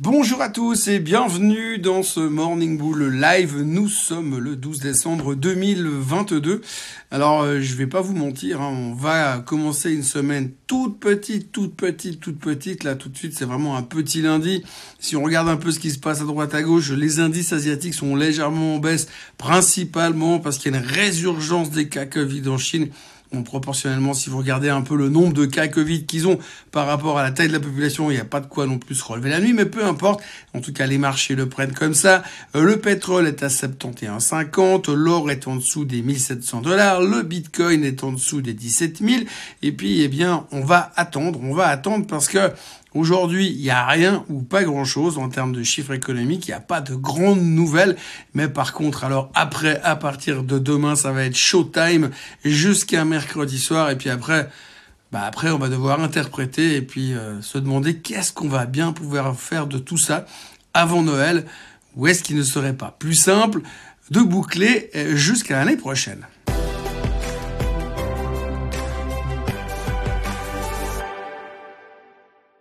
Bonjour à tous et bienvenue dans ce Morning Bull Live. Nous sommes le 12 décembre 2022. Alors euh, je vais pas vous mentir, hein, on va commencer une semaine toute petite, toute petite, toute petite. Là tout de suite c'est vraiment un petit lundi. Si on regarde un peu ce qui se passe à droite à gauche, les indices asiatiques sont légèrement en baisse, principalement parce qu'il y a une résurgence des cas Covid en Chine proportionnellement, si vous regardez un peu le nombre de cas Covid qu'ils ont par rapport à la taille de la population, il n'y a pas de quoi non plus relever la nuit, mais peu importe. En tout cas, les marchés le prennent comme ça. Euh, le pétrole est à 71,50, l'or est en dessous des 1700 dollars, le bitcoin est en dessous des 17 000. Et puis, eh bien, on va attendre, on va attendre parce que Aujourd'hui, il n'y a rien ou pas grand-chose en termes de chiffres économiques, il n'y a pas de grandes nouvelles, mais par contre, alors après, à partir de demain, ça va être showtime jusqu'à mercredi soir, et puis après, bah après, on va devoir interpréter et puis euh, se demander qu'est-ce qu'on va bien pouvoir faire de tout ça avant Noël, ou est-ce qu'il ne serait pas plus simple de boucler euh, jusqu'à l'année prochaine?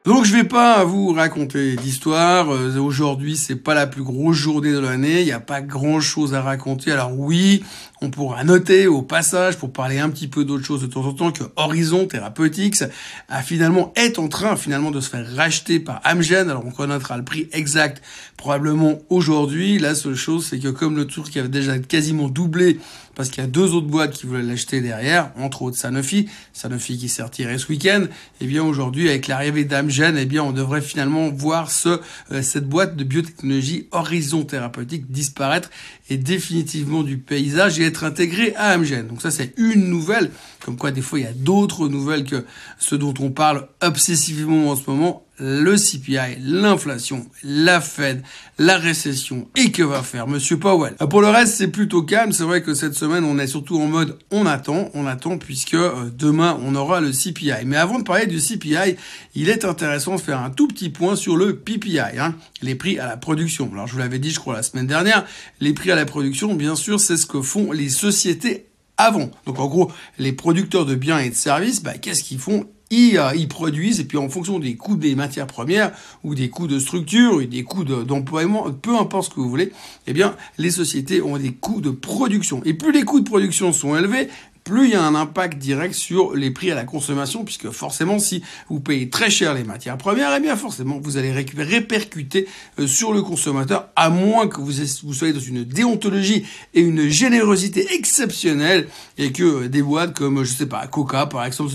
Donc je vais pas vous raconter d'histoire. Euh, aujourd'hui, c'est pas la plus grosse journée de l'année. Il n'y a pas grand chose à raconter. Alors oui, on pourra noter au passage, pour parler un petit peu d'autre chose de temps en temps, que Horizon Therapeutics a finalement est en train finalement de se faire racheter par Amgen. Alors on connaîtra le prix exact probablement aujourd'hui. La seule chose, c'est que comme le tour qui avait déjà quasiment doublé parce qu'il y a deux autres boîtes qui voulaient l'acheter derrière, entre autres Sanofi, Sanofi qui retiré ce week-end, eh bien aujourd'hui avec l'arrivée d'Amgen, eh bien on devrait finalement voir ce, euh, cette boîte de biotechnologie Horizon Thérapeutique disparaître et définitivement du paysage intégré à Amgen. Donc ça c'est une nouvelle, comme quoi des fois il y a d'autres nouvelles que ce dont on parle obsessivement en ce moment le CPI, l'inflation, la Fed, la récession et que va faire Monsieur Powell? Pour le reste, c'est plutôt calme. C'est vrai que cette semaine, on est surtout en mode on attend, on attend puisque euh, demain, on aura le CPI. Mais avant de parler du CPI, il est intéressant de faire un tout petit point sur le PPI, hein, les prix à la production. Alors, je vous l'avais dit, je crois, la semaine dernière, les prix à la production, bien sûr, c'est ce que font les sociétés avant. Donc en gros, les producteurs de biens et de services, bah, qu'est-ce qu'ils font? Euh, ils, produisent et puis en fonction des coûts des matières premières ou des coûts de structure ou des coûts d'employement, peu importe ce que vous voulez, eh bien les sociétés ont des coûts de production. Et plus les coûts de production sont élevés, plus il y a un impact direct sur les prix à la consommation, puisque forcément, si vous payez très cher les matières premières, eh bien forcément, vous allez répercuter euh, sur le consommateur, à moins que vous, soyez dans une déontologie et une générosité exceptionnelle, et que des boîtes comme, je sais pas, Coca, par exemple,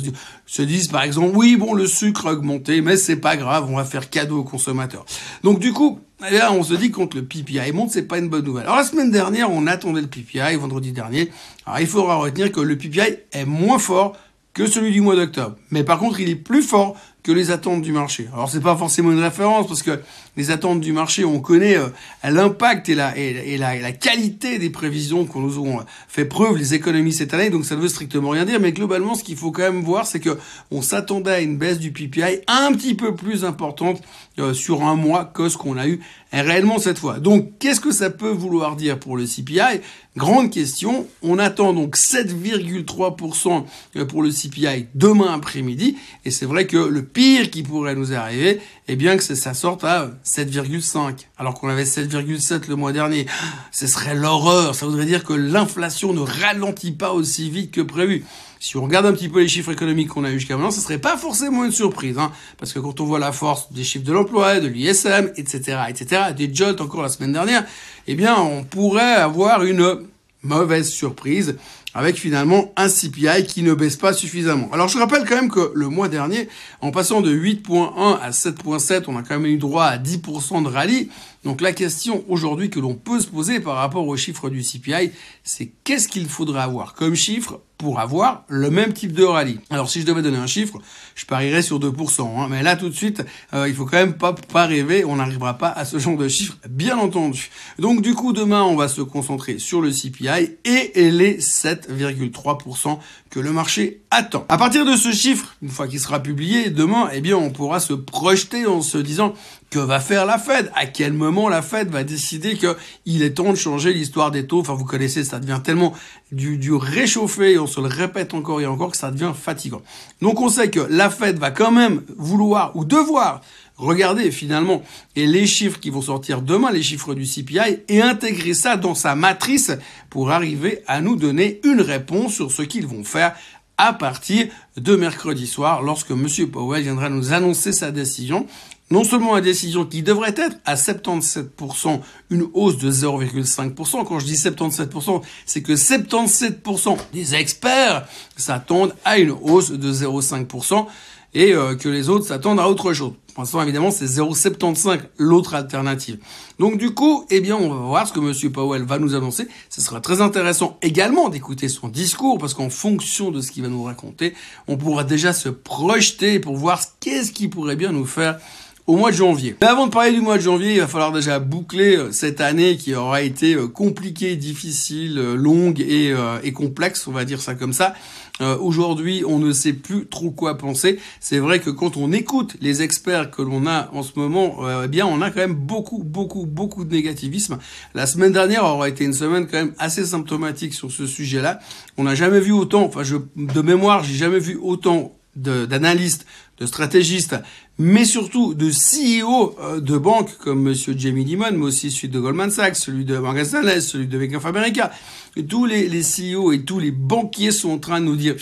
se disent, par exemple, oui, bon, le sucre a augmenté, mais c'est pas grave, on va faire cadeau aux consommateurs. Donc du coup, et on se dit quand le PPI monte, c'est pas une bonne nouvelle. Alors la semaine dernière, on attendait le PPI, vendredi dernier. Alors il faudra retenir que le PPI est moins fort que celui du mois d'octobre. Mais par contre, il est plus fort que les attentes du marché. Alors c'est pas forcément une référence parce que les attentes du marché, on connaît euh, l'impact et la, et, la, qualité des prévisions qu'on nous ont fait preuve les économies cette année, donc ça ne veut strictement rien dire. Mais globalement, ce qu'il faut quand même voir, c'est que on s'attendait à une baisse du PPI un petit peu plus importante euh, sur un mois que ce qu'on a eu réellement cette fois. Donc qu'est-ce que ça peut vouloir dire pour le CPI Grande question. On attend donc 7,3% euh, pour le CPI demain après-midi, et c'est vrai que le pire qui pourrait nous arriver, eh bien que ça sorte à 7,5, alors qu'on avait 7,7 le mois dernier. Ce serait l'horreur, ça voudrait dire que l'inflation ne ralentit pas aussi vite que prévu. Si on regarde un petit peu les chiffres économiques qu'on a eu jusqu'à maintenant, ce serait pas forcément une surprise, hein, parce que quand on voit la force des chiffres de l'emploi, de l'ISM, etc., etc., des jolts encore la semaine dernière, eh bien, on pourrait avoir une mauvaise surprise avec finalement un CPI qui ne baisse pas suffisamment. Alors je rappelle quand même que le mois dernier, en passant de 8.1 à 7.7, on a quand même eu droit à 10% de rallye. Donc la question aujourd'hui que l'on peut se poser par rapport aux chiffres du CPI, c'est qu'est-ce qu'il faudrait avoir comme chiffre pour avoir le même type de rallye? Alors si je devais donner un chiffre, je parierais sur 2%. Hein, mais là tout de suite, euh, il faut quand même pas, pas rêver, on n'arrivera pas à ce genre de chiffre, bien entendu. Donc du coup, demain, on va se concentrer sur le CPI et les 7,3% que le marché attend. À partir de ce chiffre, une fois qu'il sera publié demain, eh bien on pourra se projeter en se disant que va faire la Fed? À quel moment la Fed va décider que il est temps de changer l'histoire des taux? Enfin, vous connaissez, ça devient tellement du, du réchauffé, et on se le répète encore et encore, que ça devient fatigant. Donc on sait que la Fed va quand même vouloir ou devoir regarder finalement et les chiffres qui vont sortir demain, les chiffres du CPI, et intégrer ça dans sa matrice pour arriver à nous donner une réponse sur ce qu'ils vont faire à partir de mercredi soir lorsque M. Powell viendra nous annoncer sa décision. Non seulement la décision qui devrait être à 77% une hausse de 0,5%. Quand je dis 77%, c'est que 77% des experts s'attendent à une hausse de 0,5% et euh, que les autres s'attendent à autre chose. Pour l'instant, évidemment, c'est 0,75 l'autre alternative. Donc du coup, eh bien, on va voir ce que M. Powell va nous annoncer. Ce sera très intéressant également d'écouter son discours parce qu'en fonction de ce qu'il va nous raconter, on pourra déjà se projeter pour voir qu'est-ce qu'il pourrait bien nous faire au mois de janvier. Mais avant de parler du mois de janvier, il va falloir déjà boucler euh, cette année qui aura été euh, compliquée, difficile, longue et, complexe, on va dire ça comme ça. Euh, aujourd'hui, on ne sait plus trop quoi penser. C'est vrai que quand on écoute les experts que l'on a en ce moment, euh, eh bien, on a quand même beaucoup, beaucoup, beaucoup de négativisme. La semaine dernière aura été une semaine quand même assez symptomatique sur ce sujet-là. On n'a jamais vu autant, enfin, je, de mémoire, j'ai jamais vu autant d'analystes, de, stratégistes, mais surtout de CEO euh, de banques comme Monsieur Jamie Dimon, mais aussi celui de Goldman Sachs, celui de Morgan Stanley, celui de Bank of America. tous les, les CEO et tous les banquiers sont en train de nous dire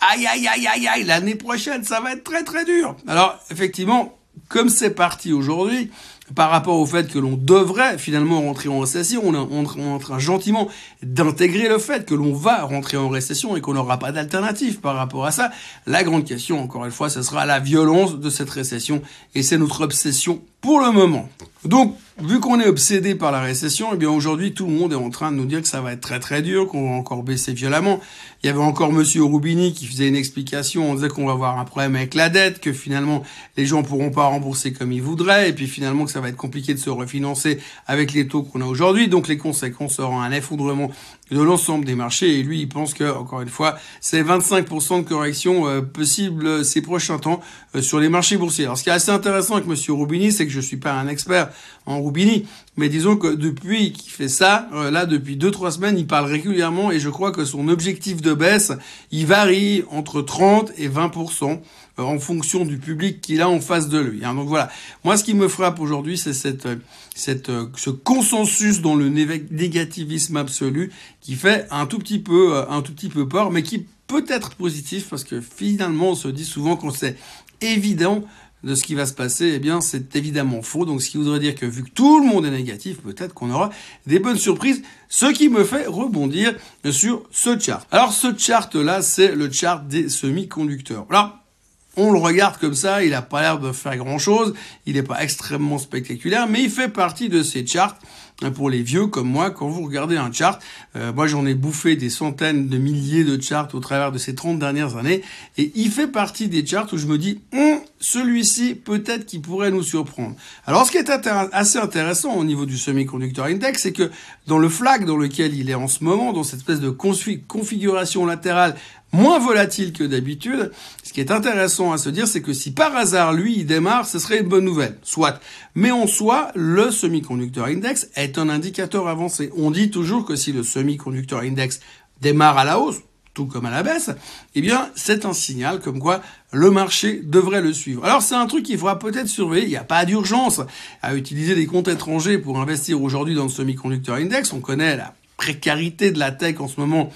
aïe aïe aïe aïe aïe, l'année prochaine ça va être très très dur. Alors effectivement, comme c'est parti aujourd'hui, par rapport au fait que l'on devrait finalement rentrer en récession, on est en train gentiment d'intégrer le fait que l'on va rentrer en récession et qu'on n'aura pas d'alternative par rapport à ça. La grande question, encore une fois, ce sera la violence de cette récession et c'est notre obsession pour le moment. Donc, vu qu'on est obsédé par la récession, eh bien aujourd'hui tout le monde est en train de nous dire que ça va être très très dur, qu'on va encore baisser violemment. Il y avait encore Monsieur Roubini qui faisait une explication, on disait qu'on va avoir un problème avec la dette, que finalement les gens pourront pas rembourser comme ils voudraient, et puis finalement que ça va être compliqué de se refinancer avec les taux qu'on a aujourd'hui. Donc les conséquences seront un effondrement de l'ensemble des marchés. Et lui, il pense que, encore une fois, c'est 25% de correction euh, possible euh, ces prochains temps euh, sur les marchés boursiers. Alors, ce qui est assez intéressant avec Monsieur Roubini, c'est que je suis pas un expert en Roubini, mais disons que depuis qu'il fait ça, là, depuis deux trois semaines, il parle régulièrement et je crois que son objectif de baisse, il varie entre 30 et 20% en fonction du public qu'il a en face de lui. Hein. Donc voilà, moi ce qui me frappe aujourd'hui, c'est cette, ce consensus dans le négativisme absolu qui fait un tout petit peu, euh, un tout petit peu peur, mais qui peut être positif parce que finalement on se dit souvent qu'on c'est évident de ce qui va se passer, eh bien, c'est évidemment faux. Donc, ce qui voudrait dire que vu que tout le monde est négatif, peut-être qu'on aura des bonnes surprises. Ce qui me fait rebondir sur ce chart. Alors, ce chart-là, c'est le chart des semi-conducteurs. Alors, on le regarde comme ça, il n'a pas l'air de faire grand-chose, il n'est pas extrêmement spectaculaire, mais il fait partie de ces charts hein, pour les vieux comme moi, quand vous regardez un chart, euh, moi j'en ai bouffé des centaines de milliers de charts au travers de ces 30 dernières années, et il fait partie des charts où je me dis, hum, celui-ci peut-être qu'il pourrait nous surprendre. Alors ce qui est assez intéressant au niveau du semi-conducteur index, c'est que dans le flag dans lequel il est en ce moment, dans cette espèce de configuration latérale moins volatile que d'habitude. Ce qui est intéressant à se dire, c'est que si par hasard lui il démarre, ce serait une bonne nouvelle. Soit. Mais en soi, le semi-conducteur index est un indicateur avancé. On dit toujours que si le semi-conducteur index démarre à la hausse, tout comme à la baisse, eh bien, c'est un signal comme quoi le marché devrait le suivre. Alors, c'est un truc qu'il faudra peut-être surveiller. Il n'y a pas d'urgence à utiliser des comptes étrangers pour investir aujourd'hui dans le semi-conducteur index. On connaît la précarité de la tech en ce moment.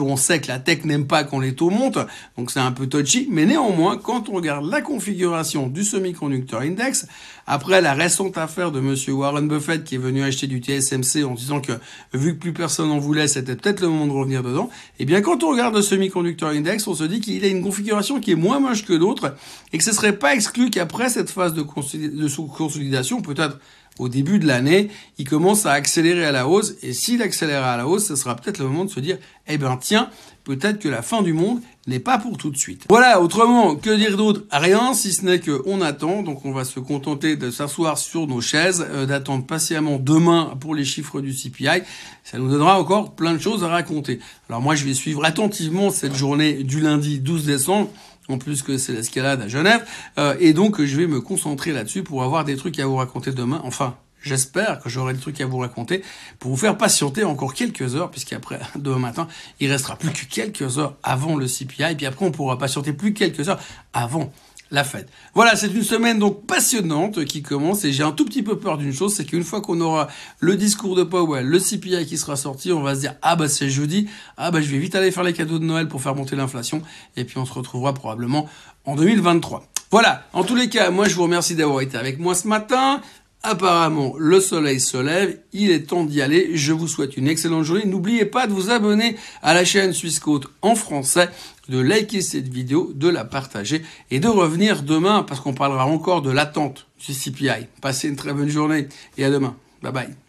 On sait que la tech n'aime pas quand les taux montent, donc c'est un peu touchy, mais néanmoins, quand on regarde la configuration du semi-conducteur index, après la récente affaire de monsieur Warren Buffett qui est venu acheter du TSMC en disant que vu que plus personne en voulait, c'était peut-être le moment de revenir dedans, et eh bien quand on regarde le semi-conducteur index, on se dit qu'il a une configuration qui est moins moche que d'autres et que ce serait pas exclu qu'après cette phase de consolidation, peut-être au début de l'année, il commence à accélérer à la hausse. Et s'il accélère à la hausse, ce sera peut-être le moment de se dire, eh ben tiens, peut-être que la fin du monde n'est pas pour tout de suite. Voilà, autrement, que dire d'autre? Rien, si ce n'est qu'on attend. Donc on va se contenter de s'asseoir sur nos chaises, euh, d'attendre patiemment demain pour les chiffres du CPI. Ça nous donnera encore plein de choses à raconter. Alors moi, je vais suivre attentivement cette journée du lundi 12 décembre en plus que c'est l'escalade à Genève. Euh, et donc, je vais me concentrer là-dessus pour avoir des trucs à vous raconter demain. Enfin, j'espère que j'aurai des trucs à vous raconter pour vous faire patienter encore quelques heures, puisqu'après, demain matin, il restera plus que quelques heures avant le CPI. Et puis après, on pourra patienter plus quelques heures avant la fête. Voilà, c'est une semaine donc passionnante qui commence et j'ai un tout petit peu peur d'une chose, c'est qu'une fois qu'on aura le discours de Powell, le CPI qui sera sorti, on va se dire ah bah c'est jeudi, ah bah je vais vite aller faire les cadeaux de Noël pour faire monter l'inflation et puis on se retrouvera probablement en 2023. Voilà, en tous les cas, moi je vous remercie d'avoir été avec moi ce matin. Apparemment, le soleil se lève, il est temps d'y aller. Je vous souhaite une excellente journée. N'oubliez pas de vous abonner à la chaîne Suisse Côte en français, de liker cette vidéo, de la partager et de revenir demain parce qu'on parlera encore de l'attente du CPI. Passez une très bonne journée et à demain. Bye bye.